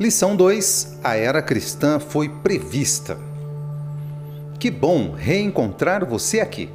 Lição 2: A era cristã foi prevista. Que bom reencontrar você aqui.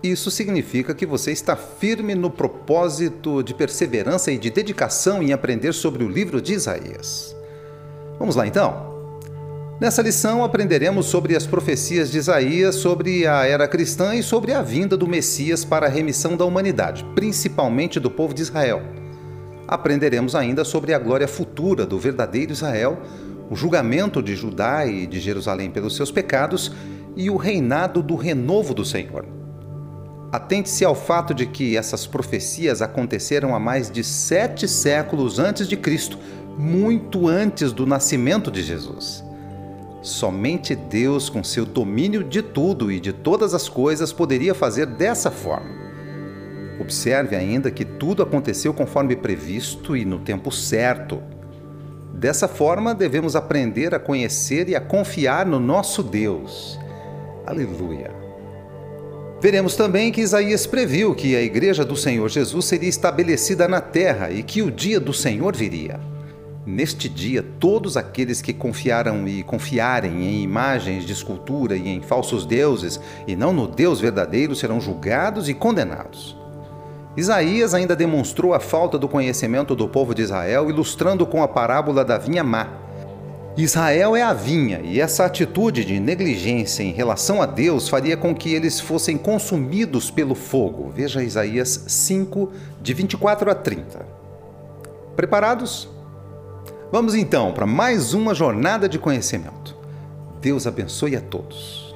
Isso significa que você está firme no propósito de perseverança e de dedicação em aprender sobre o livro de Isaías. Vamos lá então? Nessa lição aprenderemos sobre as profecias de Isaías sobre a era cristã e sobre a vinda do Messias para a remissão da humanidade, principalmente do povo de Israel aprenderemos ainda sobre a glória futura do verdadeiro Israel, o julgamento de Judá e de Jerusalém pelos seus pecados e o reinado do renovo do Senhor. Atente-se ao fato de que essas profecias aconteceram há mais de sete séculos antes de Cristo, muito antes do nascimento de Jesus. Somente Deus, com seu domínio de tudo e de todas as coisas, poderia fazer dessa forma. Observe ainda que tudo aconteceu conforme previsto e no tempo certo. Dessa forma, devemos aprender a conhecer e a confiar no nosso Deus. Aleluia. Veremos também que Isaías previu que a igreja do Senhor Jesus seria estabelecida na terra e que o dia do Senhor viria. Neste dia, todos aqueles que confiaram e confiarem em imagens de escultura e em falsos deuses, e não no Deus verdadeiro, serão julgados e condenados. Isaías ainda demonstrou a falta do conhecimento do povo de Israel, ilustrando com a parábola da vinha má. Israel é a vinha, e essa atitude de negligência em relação a Deus faria com que eles fossem consumidos pelo fogo. Veja Isaías 5, de 24 a 30. Preparados? Vamos então para mais uma jornada de conhecimento. Deus abençoe a todos.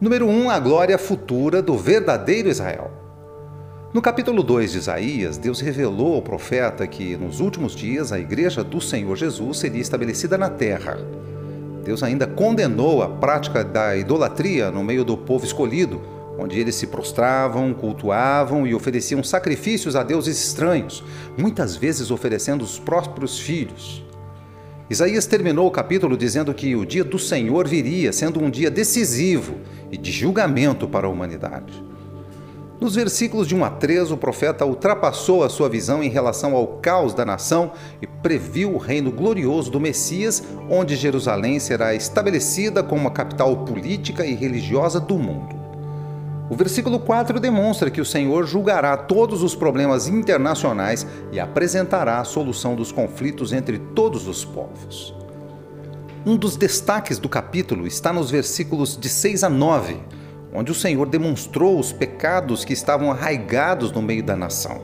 Número 1 um, A glória futura do verdadeiro Israel. No capítulo 2 de Isaías, Deus revelou ao profeta que nos últimos dias a igreja do Senhor Jesus seria estabelecida na terra. Deus ainda condenou a prática da idolatria no meio do povo escolhido, onde eles se prostravam, cultuavam e ofereciam sacrifícios a deuses estranhos, muitas vezes oferecendo os próprios filhos. Isaías terminou o capítulo dizendo que o dia do Senhor viria, sendo um dia decisivo e de julgamento para a humanidade. Nos versículos de 1 a 3, o profeta ultrapassou a sua visão em relação ao caos da nação e previu o reino glorioso do Messias, onde Jerusalém será estabelecida como a capital política e religiosa do mundo. O versículo 4 demonstra que o Senhor julgará todos os problemas internacionais e apresentará a solução dos conflitos entre todos os povos. Um dos destaques do capítulo está nos versículos de 6 a 9 onde o Senhor demonstrou os pecados que estavam arraigados no meio da nação.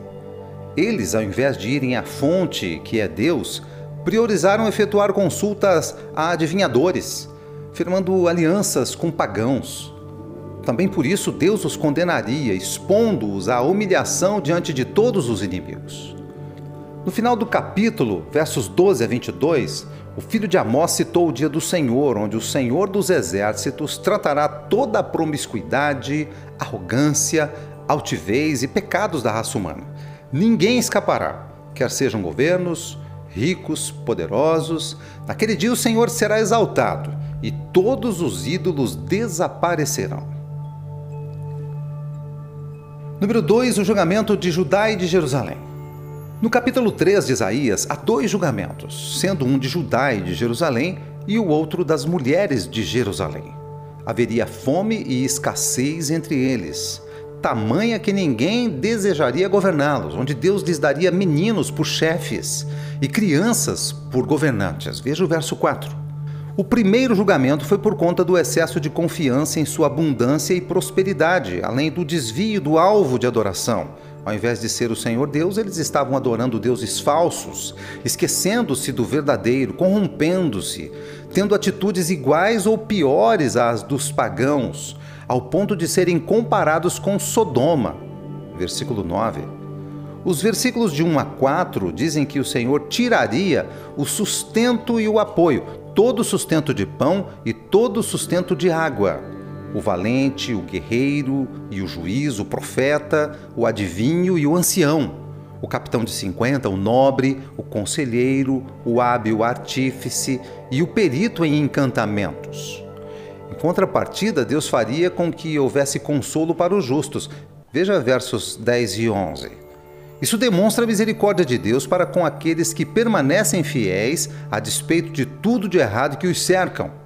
Eles, ao invés de irem à fonte, que é Deus, priorizaram efetuar consultas a adivinhadores, firmando alianças com pagãos. Também por isso Deus os condenaria, expondo-os à humilhação diante de todos os inimigos. No final do capítulo, versos 12 a 22, o filho de Amós citou o dia do Senhor, onde o Senhor dos exércitos tratará toda a promiscuidade, arrogância, altivez e pecados da raça humana. Ninguém escapará, quer sejam governos, ricos, poderosos. Naquele dia o Senhor será exaltado e todos os ídolos desaparecerão. Número 2, o julgamento de Judá e de Jerusalém. No capítulo 3 de Isaías, há dois julgamentos, sendo um de Judá e de Jerusalém e o outro das mulheres de Jerusalém. Haveria fome e escassez entre eles, tamanha que ninguém desejaria governá-los, onde Deus lhes daria meninos por chefes e crianças por governantes. Veja o verso 4. O primeiro julgamento foi por conta do excesso de confiança em sua abundância e prosperidade, além do desvio do alvo de adoração ao invés de ser o Senhor Deus, eles estavam adorando deuses falsos, esquecendo-se do verdadeiro, corrompendo-se, tendo atitudes iguais ou piores às dos pagãos, ao ponto de serem comparados com Sodoma. Versículo 9. Os versículos de 1 a 4 dizem que o Senhor tiraria o sustento e o apoio, todo sustento de pão e todo sustento de água o valente, o guerreiro e o juiz, o profeta, o adivinho e o ancião, o capitão de 50, o nobre, o conselheiro, o hábil artífice e o perito em encantamentos. Em contrapartida, Deus faria com que houvesse consolo para os justos. Veja versos 10 e 11. Isso demonstra a misericórdia de Deus para com aqueles que permanecem fiéis a despeito de tudo de errado que os cercam.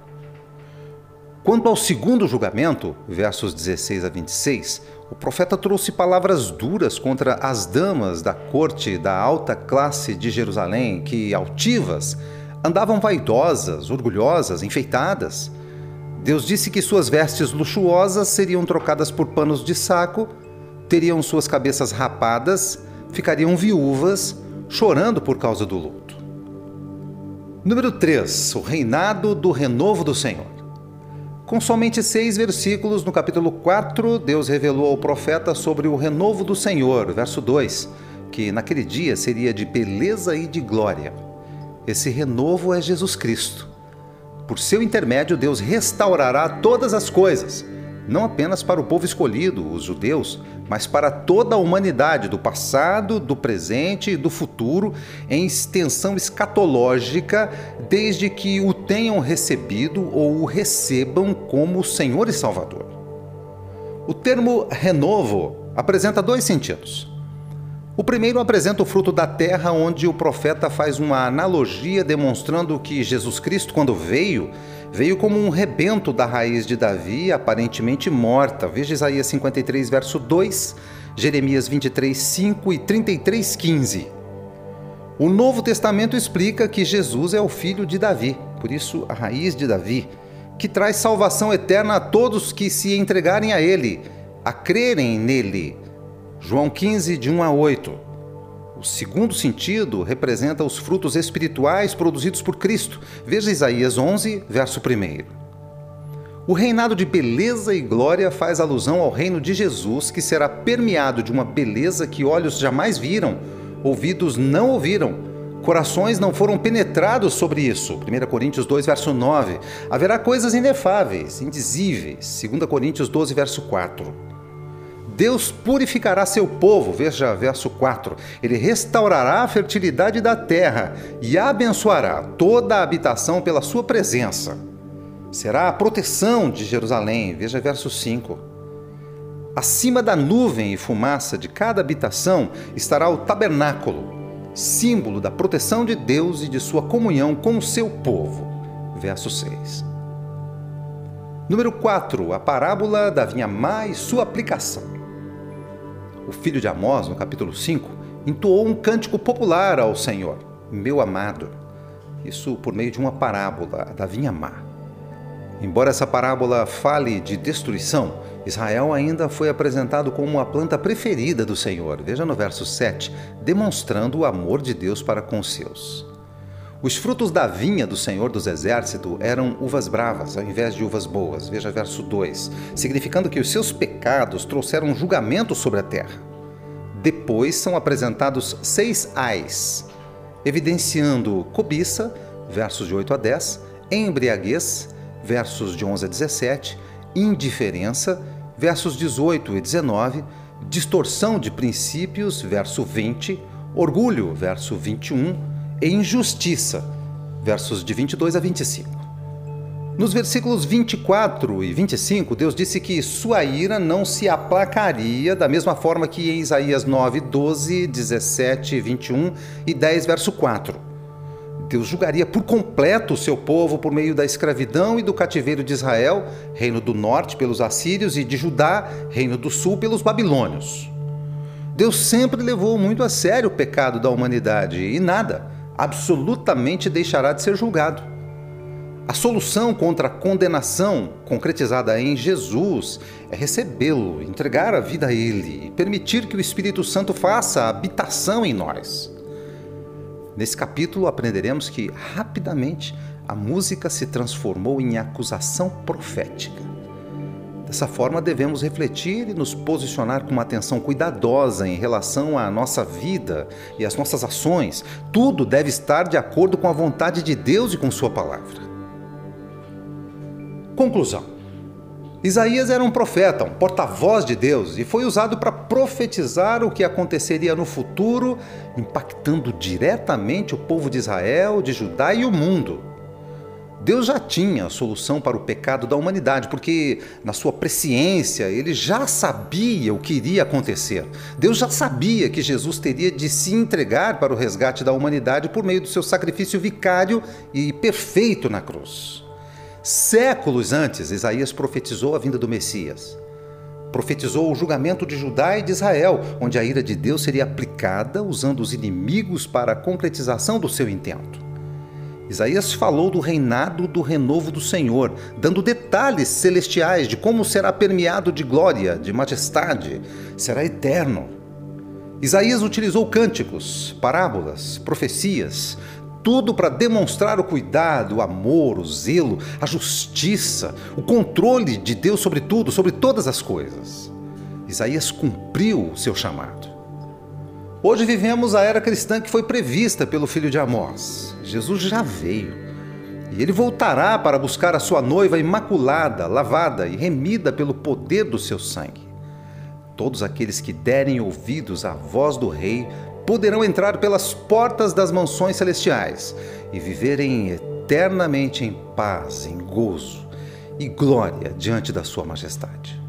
Quanto ao segundo julgamento, versos 16 a 26, o profeta trouxe palavras duras contra as damas da corte da alta classe de Jerusalém, que, altivas, andavam vaidosas, orgulhosas, enfeitadas. Deus disse que suas vestes luxuosas seriam trocadas por panos de saco, teriam suas cabeças rapadas ficariam viúvas, chorando por causa do luto. Número 3. O reinado do renovo do Senhor. Com somente seis versículos, no capítulo 4, Deus revelou ao profeta sobre o renovo do Senhor, verso 2, que naquele dia seria de beleza e de glória. Esse renovo é Jesus Cristo. Por seu intermédio, Deus restaurará todas as coisas não apenas para o povo escolhido, os judeus, mas para toda a humanidade, do passado, do presente e do futuro, em extensão escatológica, desde que o tenham recebido ou o recebam como Senhor e Salvador. O termo renovo apresenta dois sentidos. O primeiro apresenta o fruto da terra, onde o profeta faz uma analogia demonstrando que Jesus Cristo, quando veio, veio como um rebento da raiz de Davi, aparentemente morta. Veja Isaías 53, verso 2, Jeremias 23, 5 e 33, 15. O Novo Testamento explica que Jesus é o filho de Davi, por isso a raiz de Davi, que traz salvação eterna a todos que se entregarem a Ele, a crerem nele João 15, de 1 a 8. O segundo sentido representa os frutos espirituais produzidos por Cristo. Veja Isaías 11, verso 1. O reinado de beleza e glória faz alusão ao reino de Jesus, que será permeado de uma beleza que olhos jamais viram, ouvidos não ouviram, corações não foram penetrados sobre isso. 1 Coríntios 2, verso 9. Haverá coisas inefáveis, indizíveis. 2 Coríntios 12, verso 4. Deus purificará seu povo, veja verso 4. Ele restaurará a fertilidade da terra e abençoará toda a habitação pela sua presença. Será a proteção de Jerusalém, veja verso 5. Acima da nuvem e fumaça de cada habitação estará o tabernáculo, símbolo da proteção de Deus e de sua comunhão com o seu povo. Verso 6. Número 4. A parábola da vinha má e sua aplicação o filho de Amós, no capítulo 5, entoou um cântico popular ao Senhor, meu amado. Isso por meio de uma parábola da vinha má. Embora essa parábola fale de destruição, Israel ainda foi apresentado como a planta preferida do Senhor. Veja no verso 7, demonstrando o amor de Deus para com seus. Os frutos da vinha do Senhor dos Exércitos eram uvas bravas, ao invés de uvas boas. Veja verso 2, significando que os seus pecados trouxeram julgamento sobre a terra. Depois são apresentados seis ais, evidenciando cobiça, versos de 8 a 10, embriaguez, versos de 11 a 17, indiferença, versos 18 e 19, distorção de princípios, verso 20, orgulho, verso 21, e injustiça, versos de 22 a 25. Nos versículos 24 e 25, Deus disse que sua ira não se aplacaria da mesma forma que em Isaías 9, 12, 17, 21 e 10, verso 4. Deus julgaria por completo o seu povo por meio da escravidão e do cativeiro de Israel, reino do norte pelos assírios, e de Judá, reino do sul pelos babilônios. Deus sempre levou muito a sério o pecado da humanidade e nada, absolutamente deixará de ser julgado. A solução contra a condenação, concretizada em Jesus, é recebê-lo, entregar a vida a Ele e permitir que o Espírito Santo faça habitação em nós. Nesse capítulo aprenderemos que, rapidamente, a música se transformou em acusação profética. Dessa forma, devemos refletir e nos posicionar com uma atenção cuidadosa em relação à nossa vida e às nossas ações. Tudo deve estar de acordo com a vontade de Deus e com Sua palavra. Conclusão: Isaías era um profeta, um porta-voz de Deus e foi usado para profetizar o que aconteceria no futuro, impactando diretamente o povo de Israel, de Judá e o mundo. Deus já tinha a solução para o pecado da humanidade, porque na sua presciência ele já sabia o que iria acontecer. Deus já sabia que Jesus teria de se entregar para o resgate da humanidade por meio do seu sacrifício vicário e perfeito na cruz. Séculos antes, Isaías profetizou a vinda do Messias. Profetizou o julgamento de Judá e de Israel, onde a ira de Deus seria aplicada usando os inimigos para a concretização do seu intento. Isaías falou do reinado do renovo do Senhor, dando detalhes celestiais de como será permeado de glória, de majestade, será eterno. Isaías utilizou cânticos, parábolas, profecias, tudo para demonstrar o cuidado, o amor, o zelo, a justiça, o controle de Deus sobre tudo, sobre todas as coisas. Isaías cumpriu seu chamado. Hoje vivemos a era cristã que foi prevista pelo filho de Amós. Jesus já veio. E ele voltará para buscar a sua noiva imaculada, lavada e remida pelo poder do seu sangue. Todos aqueles que derem ouvidos à voz do Rei poderão entrar pelas portas das mansões celestiais e viverem eternamente em paz, em gozo e glória diante da Sua Majestade.